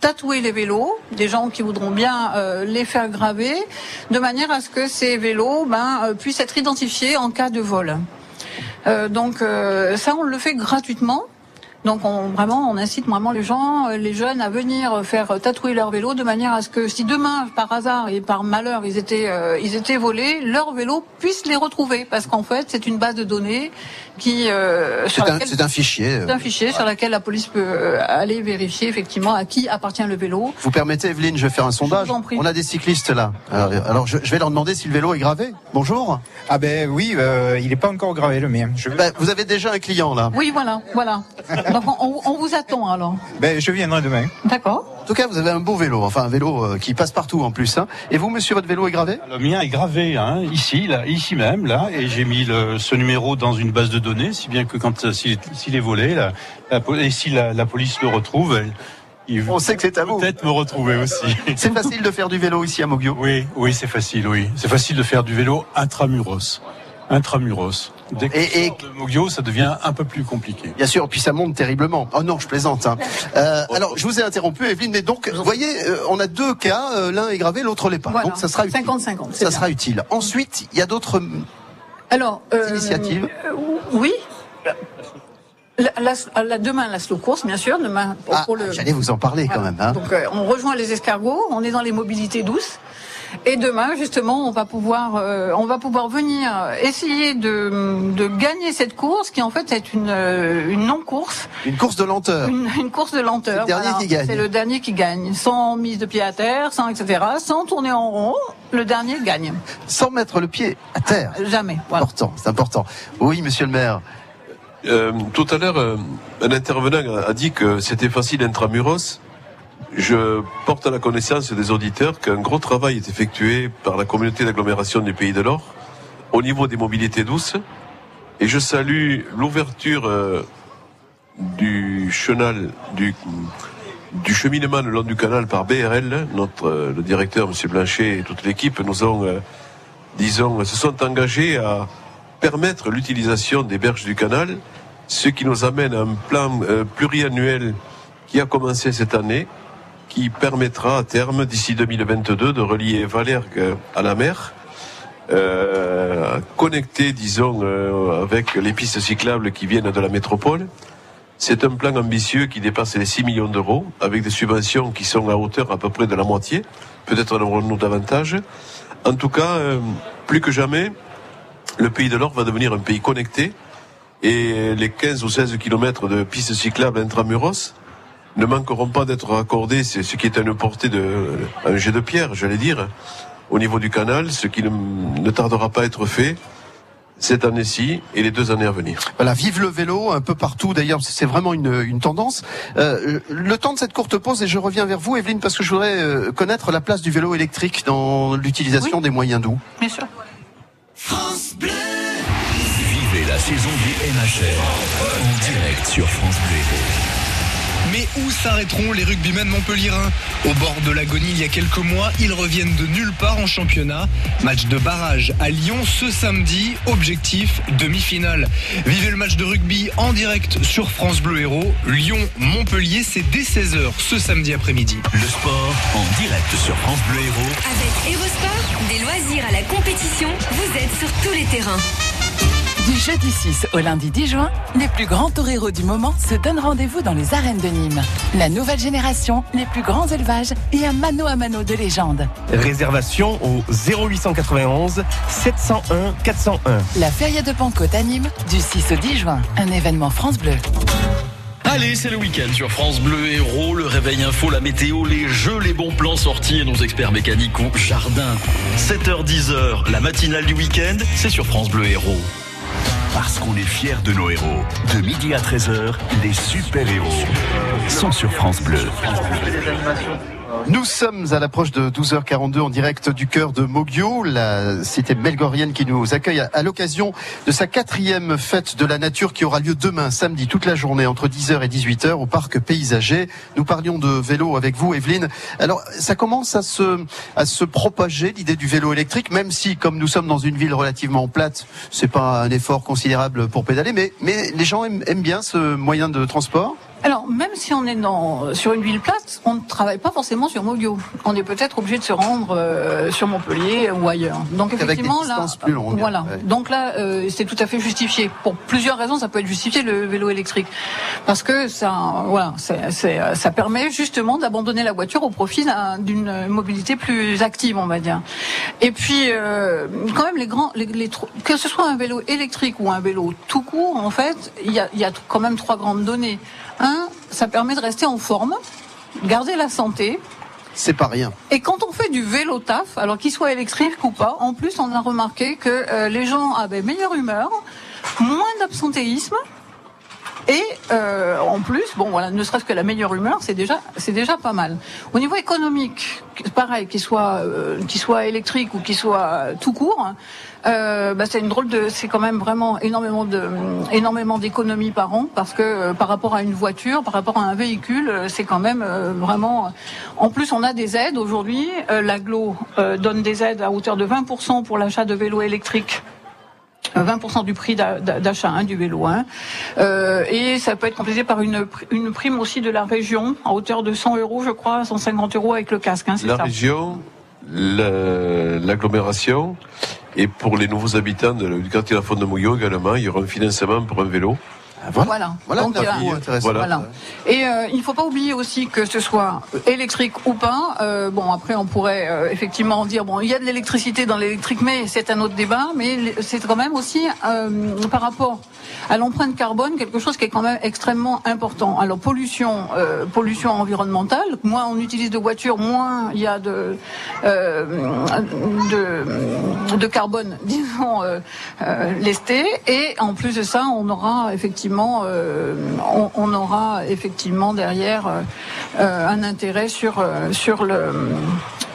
tatouer les vélos, des gens qui voudront bien euh, les faire graver, de manière à ce que ces vélos ben, euh, puissent être identifiés en cas de vol. Euh, donc euh, ça, on le fait gratuitement. Donc on, vraiment, on incite vraiment les gens, euh, les jeunes, à venir faire tatouer leur vélo de manière à ce que si demain, par hasard et par malheur, ils étaient, euh, ils étaient volés, leur vélo puisse les retrouver, parce qu'en fait, c'est une base de données qui euh, C'est un, laquelle- c'est un fichier. euh. c'est un fichier sur lequel la police peut euh, aller vérifier effectivement à qui appartient le vélo. Vous permettez, Evelyne, je vais faire un sondage. vous en prie. On a des cyclistes là. Alors, alors, je, je vais leur demander si le vélo est gravé. Bonjour. Ah ben oui, euh, il n'est pas encore gravé le mien. Je, Ben, vous avez déjà un client là. Oui, voilà, voilà. [laughs] Donc on, on vous attend alors. ben, je viendrai demain. D'accord. En tout cas, vous avez un beau vélo, enfin un vélo euh, qui passe partout en plus. Hein. Et vous, monsieur, votre vélo est gravé? Le mien est gravé, hein, ici, là, ici même, là, et j'ai mis le, ce numéro dans une base de données, si bien que quand euh, s'il est volé, là, la, po- et si la, la police le retrouve, elle- il On sait que c'est à vous. peut-être me retrouver aussi. [laughs] C'est facile de faire du vélo ici à Moggio. Oui, oui, c'est facile, oui, c'est facile de faire du vélo intramuros, intramuros. Dès que Et- et- de Moggio, ça devient un peu plus compliqué. Bien sûr, puis ça monte terriblement. Oh non, je plaisante. Hein. Euh, alors, je vous ai interrompu, Evelyne, mais donc, vous voyez, euh, on a deux cas, euh, l'un est gravé, l'autre l'est pas. Voilà. Donc, ça sera utile. 50-50. c'est Ça bien. sera utile. Ensuite, il y a d'autres Alors, euh, initiatives. euh, oui. La, la- la- demain, la slow course, bien sûr. Demain, pour, Ah, pour le. j'allais vous en parler quand même. Hein. Donc, euh, on rejoint les escargots. On est dans les mobilités douces. Et demain, justement, on va pouvoir, euh, on va pouvoir venir essayer de, de gagner cette course, qui en fait est une, euh, une non-course, Une course de lenteur. une, une course de lenteur. C'est le dernier qui gagne. C'est le dernier qui gagne, sans mise de pied à terre, sans etc., sans tourner en rond. Le dernier gagne. Sans mettre le pied à terre. Jamais. Voilà. Important, c'est important. Oui, monsieur le maire. Euh, tout à l'heure, euh, un intervenant a- a dit que c'était facile intramuros. Je porte à la connaissance des auditeurs qu'un gros travail est effectué par la communauté d'agglomération du Pays de l'Or au niveau des mobilités douces. Et je salue l'ouverture euh, du chenal, du, cheminement le long du canal par BRL. Notre, euh, le directeur, M. Blanchet, et toute l'équipe nous ont, euh, se sont engagés à permettre l'utilisation des berges du canal, ce qui nous amène à un plan pluriannuel qui a commencé cette année, qui permettra à terme, d'ici 2022, de relier Valèrgue à la mer, euh, connecté, disons, euh, avec les pistes cyclables qui viennent de la métropole. C'est un plan ambitieux qui dépasse les 6 millions d'euros, avec des subventions qui sont à hauteur à peu près de la moitié. Peut-être en aurons-nous davantage. En tout cas, euh, plus que jamais, le pays de l'Or va devenir un pays connecté et les 15 ou 16 kilomètres de pistes cyclables intramuros ne manqueront pas d'être raccordés, c'est ce qui est à une portée de un jet de pierre, j'allais dire, au niveau du canal, ce qui ne, ne tardera pas à être fait cette année-ci et les deux années à venir. Voilà, vive le vélo un peu partout. D'ailleurs, c'est vraiment une, une tendance. Euh, le temps de cette courte pause, et je reviens vers vous, Evelyne, parce que je voudrais euh, connaître la place du vélo électrique dans l'utilisation des moyens doux. Bien sûr. Vivez la saison du NHL en direct sur France Bleu. Mais où s'arrêteront les rugbymen montpelliérains? Au bord de l'agonie il y a quelques mois, ils reviennent de nulle part en championnat. Match de barrage à Lyon ce samedi, objectif demi-finale. Vivez le match de rugby en direct sur France Bleu Héros. Lyon-Montpellier, c'est dès 16h ce samedi après-midi. Le sport en direct sur France Bleu Héros. Avec Hérosport, des loisirs à la compétition, vous êtes sur tous les terrains. Du jeudi 6 au lundi 10 juin, les plus grands toreros du moment se donnent rendez-vous dans les arènes de Nîmes. La nouvelle génération, les plus grands élevages et un mano à mano de légende. Réservation au 0891 701 401. La Feria de Pentecôte à Nîmes, du 6 au 10 juin. Un événement France Bleu. Allez, c'est le week-end sur France Bleu Héros, le réveil info, la météo, les jeux, les bons plans sortis et nos experts mécaniques ou jardin. 7h10h, la matinale du week-end, c'est sur France Bleu Héros. Parce qu'on est fiers de nos héros. De midi à 13h, les super-héros sont sur France Bleu. Nous sommes à l'approche de 12h42 en direct du cœur de Moggio, la cité melgorienne qui nous accueille à l'occasion de sa quatrième fête de la nature qui aura lieu demain, samedi, toute la journée, entre 10h et 18h au parc paysager. Nous parlions de vélo avec vous, Evelyne. Alors, ça commence à se, à se propager, l'idée du vélo électrique, même si, comme nous sommes dans une ville relativement plate, c'est pas un effort considérable pour pédaler, mais, mais les gens aiment, aiment bien ce moyen de transport. Alors, même si on est dans, sur une ville plate, on ne travaille pas forcément sur Moggio. On est peut-être obligé de se rendre euh, sur Montpellier ou ailleurs. Donc Avec des effectivement, là, distances plus longues. voilà. Ouais. Donc là, euh, c'est tout à fait justifié. Pour plusieurs raisons, ça peut être justifié le vélo électrique, parce que ça, voilà, c'est, c'est, euh, ça permet justement d'abandonner la voiture au profit d'un- d'une mobilité plus active, on va dire. Et puis, euh, quand même, les grands, les, les que ce soit un vélo électrique ou un vélo tout court, en fait, il y a, il y a quand même trois grandes données. Un, ça permet de rester en forme, garder la santé. C'est pas rien. Et quand on fait du vélo taf, alors qu'il soit électrique ou pas, en plus on a remarqué que euh, les gens avaient meilleure humeur, moins d'absentéisme. Et euh, en plus, bon voilà, ne serait-ce que la meilleure humeur, c'est déjà, c'est déjà pas mal. Au niveau économique, pareil, qu'il soit, euh, qu'il soit électrique ou qu'il soit tout court, euh, bah, c'est une drôle de, c'est quand même vraiment énormément de, énormément d'économies par an parce que euh, par rapport à une voiture, par rapport à un véhicule, euh, c'est quand même euh, vraiment. En plus, on a des aides aujourd'hui. L'aglo donne des aides à hauteur de 20% pour l'achat de vélos électriques. Euh, 20% du prix d'a- d'a- d'achat hein, du vélo. hein. Euh, et ça peut être complété par une, une prime aussi de la région à hauteur de 100 euros, je crois, 150 euros avec le casque. Hein, La ça. région, la- l'agglomération, et pour les nouveaux habitants de- du quartier la Fonte de Mouillot également, il y aura un financement pour un vélo. Voilà. Voilà Donc. Voilà. Et euh, il ne faut pas oublier aussi que ce soit électrique ou pas. euh, bon, après, on pourrait euh, effectivement dire bon, il y a de l'électricité dans l'électrique, mais c'est un autre débat. Mais c'est quand même aussi euh, par rapport à l'empreinte carbone quelque chose qui est quand même extrêmement important. Alors pollution, euh, pollution environnementale. Moins on utilise de voitures, moins il y a de euh, de, de carbone, [laughs] disons, euh, euh, lesté. Et en plus de ça, on aura effectivement, euh, on, aura effectivement derrière euh, euh, un intérêt sur le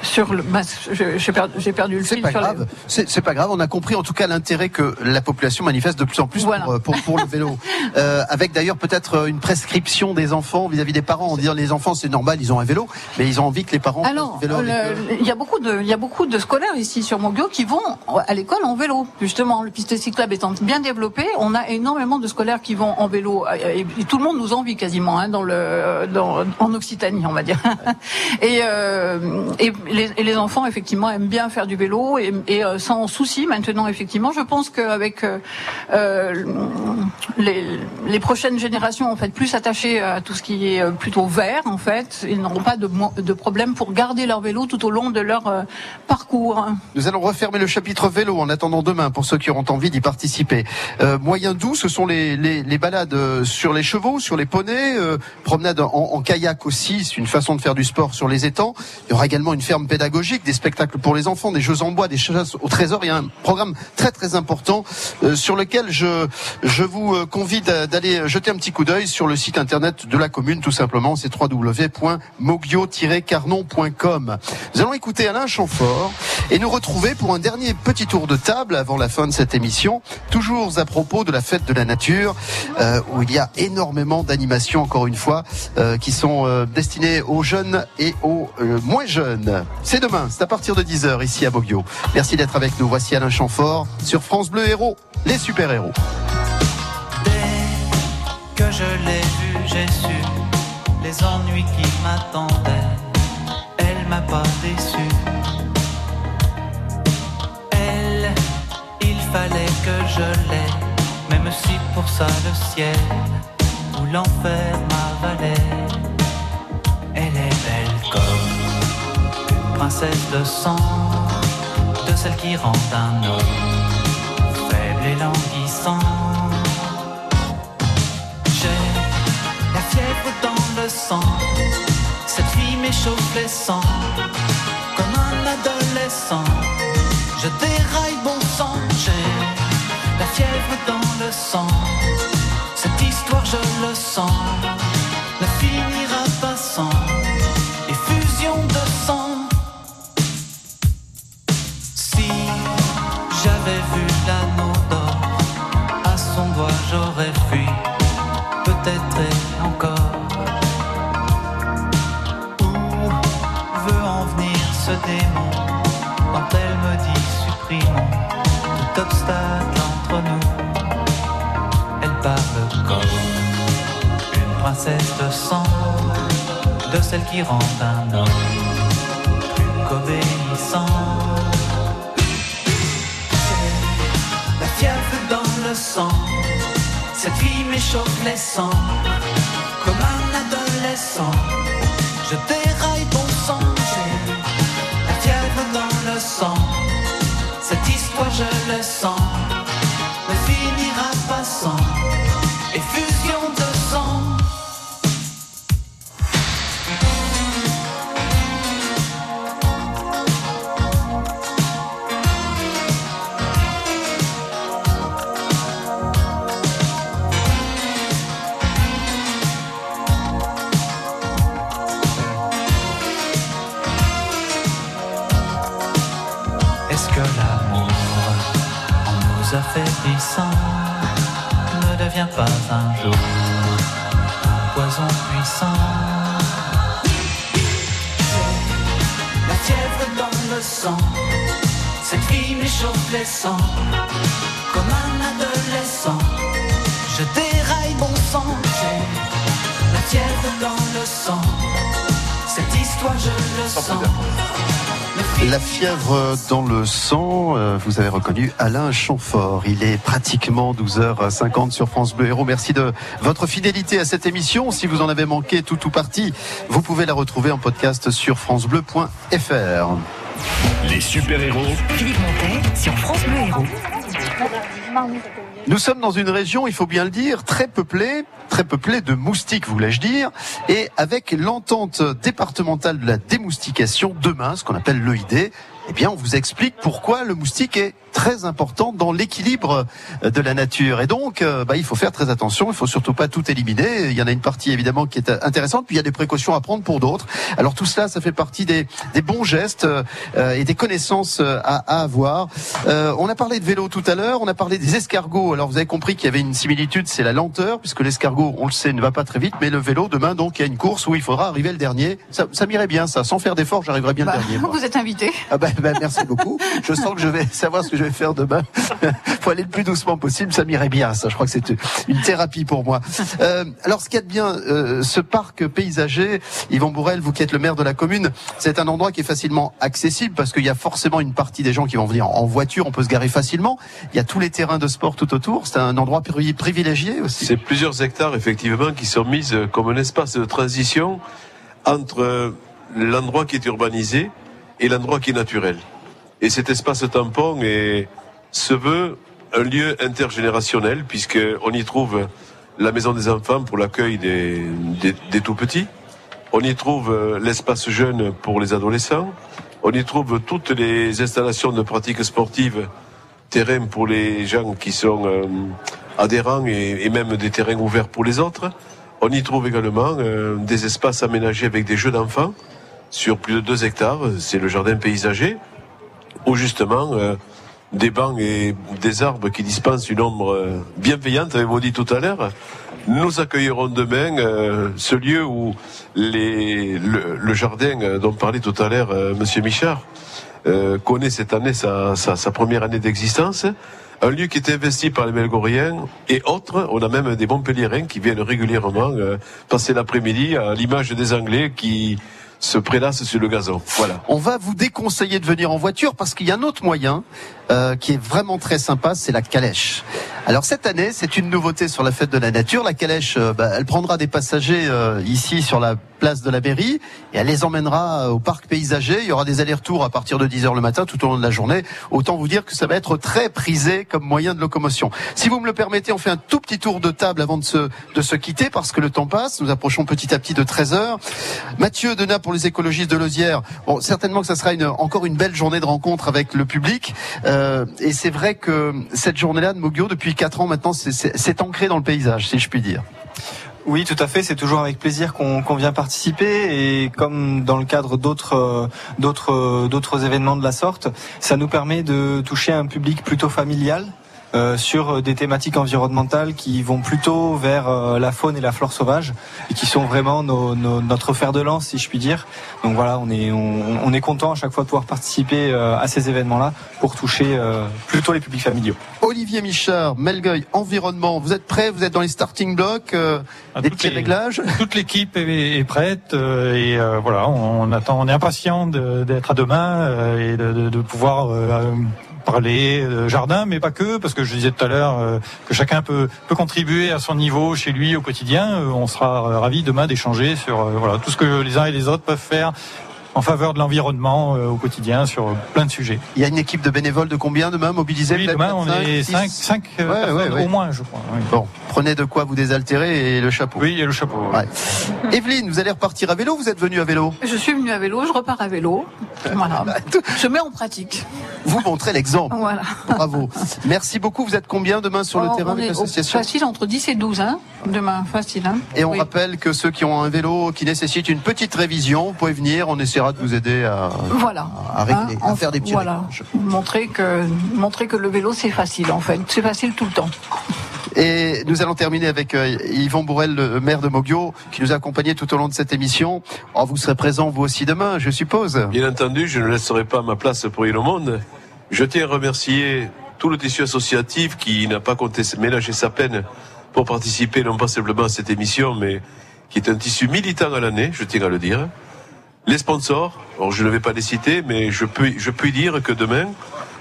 sur le. bah, j'ai perdu, perdu le C'est fil pas sur les- grave. C'est c'est pas grave. On a compris en tout cas l'intérêt que la population manifeste de plus en plus Voilà. pour, euh, pour, pour le vélo. [laughs] Euh, avec d'ailleurs peut-être euh, une prescription des enfants vis-à-vis des parents en disant les enfants c'est normal ils ont un vélo, mais ils ont envie que les parents Alors, le- il y a beaucoup de, il y a beaucoup de scolaires ici sur Montguio qui vont à l'école en vélo. Justement, le piste cyclable étant bien développé, on a énormément de scolaires qui vont en vélo. Et, et tout le monde nous envie quasiment hein, dans le, dans, en Occitanie, on va dire. [laughs] Et, euh, et, les, et les enfants effectivement aiment bien faire du vélo et, et, euh, sans souci maintenant effectivement. Je pense qu'avec euh, euh, les, prochaines générations en fait plus attachées à tout ce qui est plutôt vert en fait, ils n'auront pas de, de problème pour garder leur vélo tout au long de leur parcours. Nous allons refermer le chapitre vélo en attendant demain pour ceux qui auront envie d'y participer. Moyen doux, ce sont les, balades sur les chevaux, sur les poneys, euh, promenade en, en kayak aussi, c'est une façon de faire du sport sur les étangs. Il y aura également une ferme pédagogique, des spectacles pour les enfants, des jeux en bois, des chasses au trésor. Il y a un programme très très important euh, sur lequel je, je vous euh, convide à- d'aller jeter un petit coup d'œil sur le site internet de la commune, tout simplement, c'est www.mogio-carnon.com. Nous allons écouter Alain Chamfort et nous retrouver pour un dernier petit tour de table avant la fin de cette émission, toujours à propos de la fête de la nature, euh, où il y a énormément d'animations, encore une fois, euh, qui sont euh, destinées aux jeunes et aux euh, moins jeunes. C'est demain, c'est à partir de 10h ici à Bobbio. Merci d'être avec nous. Voici Alain Chamfort sur France Bleu Héros, les super-héros. que je l'ai vue, j'ai su les ennuis qui m'attendaient. Elle m'a pas déçu. Elle, il fallait que je l'aie, même si pour ça le ciel ou l'enfer m'avalait. Princesse de sang, de celle qui rend un homme faible et languissant. J'ai la fièvre dans le sang. Cette fille m'échauffe les sangs. Comme un adolescent, je déraille bon sang. J'ai la fièvre dans le sang. Cette histoire, je le sens, Une princesse de sang, de celle qui rend un homme plus qu'obéissant. La fièvre dans le sang. Cette vie m'échauffe les sangs. Comme un adolescent. Je déraille bon sang. La fièvre dans le sang. Cette histoire, je le sens. Fièvre dans le sang, euh, vous avez reconnu Alain Chamfort. Il est pratiquement 12h50 sur France Bleu Héros. Merci de votre fidélité à cette émission. Si vous en avez manqué tout ou partie, vous pouvez la retrouver en podcast sur francebleu.fr. Les super-héros Philippe Montet sur France Bleu Héros. Nous sommes dans une région, il faut bien le dire, très peuplée, très peuplée de moustiques, voulais-je dire, et avec l'entente départementale de la démoustication demain, ce qu'on appelle l'EID, eh bien, on vous explique pourquoi le moustique est très important dans l'équilibre de la nature. Et donc, euh, bah, il faut faire très attention. Il faut surtout pas tout éliminer. Il y en a une partie évidemment qui est intéressante, puis il y a des précautions à prendre pour d'autres. Alors tout cela, ça fait partie des, des bons gestes euh, et des connaissances euh, à, à avoir. Euh, on a parlé de vélo tout à l'heure. On a parlé des escargots. Alors vous avez compris qu'il y avait une similitude, c'est la lenteur, puisque l'escargot, on le sait, ne va pas très vite, mais le vélo demain, donc, il y a une course où il faudra arriver le dernier. Ça, ça m'irait bien, ça. Sans faire d'effort, j'arriverai bien Bah, le dernier. [laughs] moi. vous êtes invité. Ah ben, ben, merci beaucoup. Je sens que je vais savoir ce que je je vais faire demain. [laughs] faut aller le plus doucement possible, ça m'irait bien, ça. Je crois que c'est une thérapie pour moi. Euh, alors, ce qu'il y a bien, euh, ce parc paysager, Yvon Bourrel, vous qui êtes le maire de la commune, c'est un endroit qui est facilement accessible parce qu'il y a forcément une partie des gens qui vont venir en voiture, on peut se garer facilement. Il y a tous les terrains de sport tout autour. C'est un endroit pri- privilégié aussi. C'est plusieurs hectares, effectivement, qui sont mis comme un espace de transition entre euh, l'endroit qui est urbanisé et l'endroit qui est naturel. Et cet espace tampon est, se veut un lieu intergénérationnel, puisqu'on y trouve la maison des enfants pour l'accueil des, des, des tout-petits. On y trouve euh, l'espace jeune pour les adolescents. On y trouve toutes les installations de pratiques sportives, terrains pour les gens qui sont euh, adhérents et, et même des terrains ouverts pour les autres. On y trouve également euh, des espaces aménagés avec des jeux d'enfants sur plus de 2 hectares. C'est le jardin paysager où justement euh, des bancs et des arbres qui dispensent une ombre euh, bienveillante, avez-vous dit tout à l'heure. Nous accueillerons demain euh, ce lieu où le, jardin dont parlait tout à l'heure euh, Monsieur Michard connaît cette année sa, sa, première année d'existence. Un lieu qui est investi par les Melgoriens et autres. On a même des Montpelliérains qui viennent régulièrement passer l'après-midi à l'image des Anglais qui se prélassent sur le gazon. Voilà. On va vous déconseiller de venir en voiture parce qu'il y a un autre moyen euh, qui est vraiment très sympa, c'est la calèche. Alors cette année, c'est une nouveauté sur la fête de la nature. La calèche, euh, bah, elle prendra des passagers euh, ici sur la place de la mairie et elle les emmènera euh, au parc paysager. Il y aura des allers-retours à partir de 10h le matin tout au long de la journée. Autant vous dire que ça va être très prisé comme moyen de locomotion. Si vous me le permettez, on fait un tout petit tour de table avant de se, de se quitter parce que le temps passe. Nous approchons petit à petit de 13h. Mathieu Denat pour les écologistes de Lozière. Bon, certainement que ça sera une, encore une belle journée de rencontre avec le public. Euh, et c'est vrai que cette journée-là de Mogio, depuis 4 ans maintenant, c'est- ancré dans le paysage, si je puis dire. Oui, tout à fait. C'est toujours avec plaisir qu'on vient participer et comme dans le cadre d'autres euh, d'autres euh, d'autres événements de la sorte, ça nous permet de toucher un public plutôt familial. Euh, sur des thématiques environnementales qui vont plutôt vers euh, la faune et la flore sauvage et qui sont vraiment nos- nos- notre fer de lance si je puis dire. Donc voilà, on est on, on est content à chaque fois de pouvoir participer euh, à ces événements-là pour toucher euh, plutôt les publics familiaux. Olivier Michard, Melgueil, environnement. Vous êtes prêts? Vous êtes dans les starting blocks euh, Des petits les- réglages? [laughs] Toute l'équipe est, est prête euh, et euh, voilà, on, on attend, on est impatient de- d'être à demain euh, et de, de- de pouvoir euh, parler de jardin, mais pas que, parce que je disais tout à l'heure euh, que chacun peut, peut contribuer à son niveau chez lui au quotidien. Euh, on sera euh, ravis demain d'échanger sur euh, voilà tout ce que les uns et les autres peuvent faire en faveur de l'environnement euh, au quotidien sur plein de sujets. Il y a une équipe de bénévoles de combien demain mobilisée Oui, demain on cinq, est six 5 cinq, euh, Ouais, ouais, personnes ouais. au moins, je crois. oui. Bon, prenez de quoi vous désaltérer et le chapeau. Oui, et le chapeau. Ouais. Evelyne, vous allez repartir à vélo ou vous êtes venue à vélo Je suis venue à vélo, je repars à vélo. Voilà. [laughs] Je mets en pratique. Vous montrez l'exemple. Voilà. Bravo. Merci beaucoup. Vous êtes combien demain sur le Oh, terrain avec l'association Facile entre 10 et 12, hein. Demain, facile, hein. Et on Oui. rappelle que ceux qui ont un vélo qui nécessite une petite révision, vous pouvez venir, on essaiera de vous aider à, Voilà. à régler, Hein, à faire des petits Voilà. Montrer que, montrer que le vélo, c'est facile, en fait. C'est facile tout le temps. Et nous allons terminer avec euh, Yvon Bourrel, le maire de Mogio, qui nous a accompagnés tout au long de cette émission. Oh, vous serez présent vous aussi demain, je suppose. Bien entendu, je ne laisserai pas ma place pour y le monde. Je tiens à remercier tout le tissu associatif qui n'a pas compté ménager sa peine pour participer non pas simplement à cette émission, mais qui est un tissu militant à l'année, je tiens à le dire. Les sponsors, je ne vais pas les citer, mais je peux, je puis dire que demain,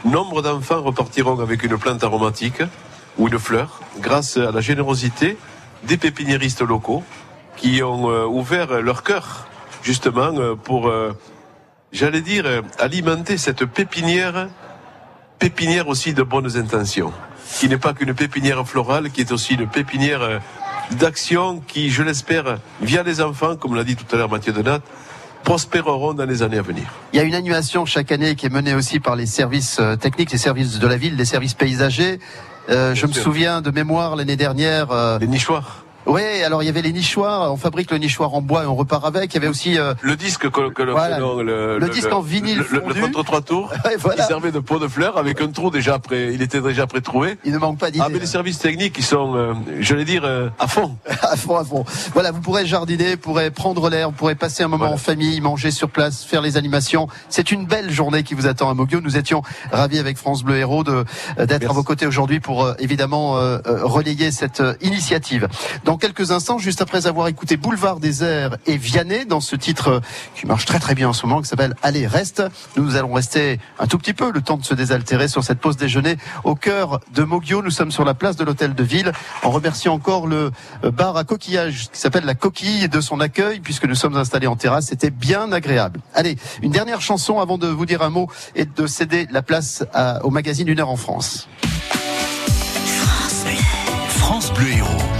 nombre d'enfants repartiront avec une plante aromatique ou une fleur, grâce à la générosité des pépiniéristes locaux qui ont euh, ouvert leur cœur justement euh, pour, euh, j'allais dire, alimenter cette pépinière, pépinière aussi de bonnes intentions, qui n'est pas qu'une pépinière florale, qui est aussi une pépinière d'action qui, je l'espère, via les enfants, comme l'a dit tout à l'heure Mathieu Denat, prospéreront dans les années à venir. Il y a une animation chaque année qui est menée aussi par les services euh, techniques, les services de la ville, les services paysagers. Euh, je me souviens de mémoire l'année dernière. les nichoirs. Oui, alors il y avait les nichoirs, on fabrique le nichoir en bois et on repart avec. Il y avait aussi euh, Le disque que, que le, Voilà. que l'on- le, Le disque en vinyle le, le, fondu. le 33 tours, [laughs] Ouais, voilà. qui servait de pot de fleurs avec un trou déjà prêt, il était déjà pré-trouvé. Il ne manque pas d'idées. Ah, mais les services techniques, ils sont, euh, je vais dire, euh, à fond. [laughs] à fond, à fond. Voilà, vous pourrez jardiner, vous pourrez prendre l'air, vous pourrez passer un moment en famille, manger sur place, faire les animations. C'est une belle journée qui vous attend à Moggio. Nous étions ravis avec France Bleu Héros de d'être à vos côtés aujourd'hui pour évidemment relayer cette initiative. Dans quelques instants, juste après avoir écouté Boulevard des Airs et Vianney dans ce titre euh, qui marche très très bien en ce moment, qui s'appelle Allez reste, nous allons rester un tout petit peu le temps de se désaltérer sur cette pause déjeuner au cœur de Moggio. Nous sommes sur la place de l'hôtel de ville en remerciant encore le euh, bar à coquillage qui s'appelle La Coquille de son accueil puisque nous sommes installés en terrasse. C'était bien agréable. Allez, une dernière chanson avant de vous dire un mot et de céder la place au magazine Une heure en France. France Bleu Héros.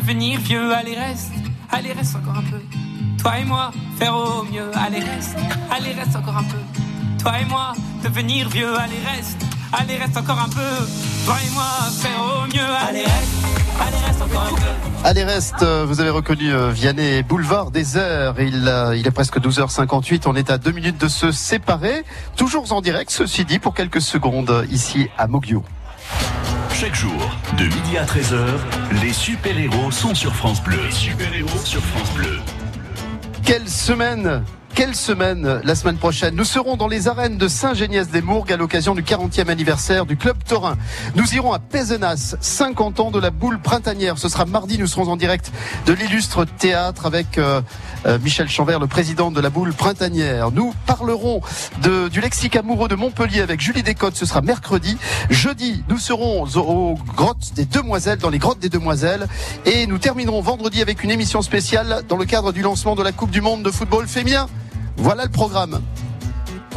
devenir vieux, allez reste, allez reste encore un peu. Toi et moi, faire au mieux, allez reste, allez reste encore un peu. Toi et moi, devenir vieux, allez reste, allez reste encore un peu. Toi et moi, faire au mieux, allez reste, allez reste encore un peu. Allez, reste, euh, vous avez reconnu euh, Vianney Boulevard des Heures. Il, euh, il est presque 12h58. On est à deux minutes de se séparer. Toujours en direct, ceci dit, pour quelques secondes, ici à Moggio. Chaque jour, de midi à 13h, les super-héros sont sur France Bleu. Les super-héros sur France Bleu. Quelle semaine quelle semaine la semaine prochaine? Nous serons dans les arènes de Saint-Géniès-des-Mourgues à l'occasion du 40e anniversaire du Club Taurin. Nous irons à Pézenas, 50 ans de la boule printanière. Ce sera mardi, nous serons en direct de l'illustre théâtre avec euh, euh, Michel Chanvert, le président de la boule printanière. Nous parlerons du lexique amoureux de Montpellier avec Julie Descotes, ce sera mercredi. Jeudi, nous serons aux, aux grottes des Demoiselles, dans les grottes des Demoiselles. Et nous terminerons vendredi avec une émission spéciale dans le cadre du lancement de la Coupe du Monde de football féminin. Voilà le programme.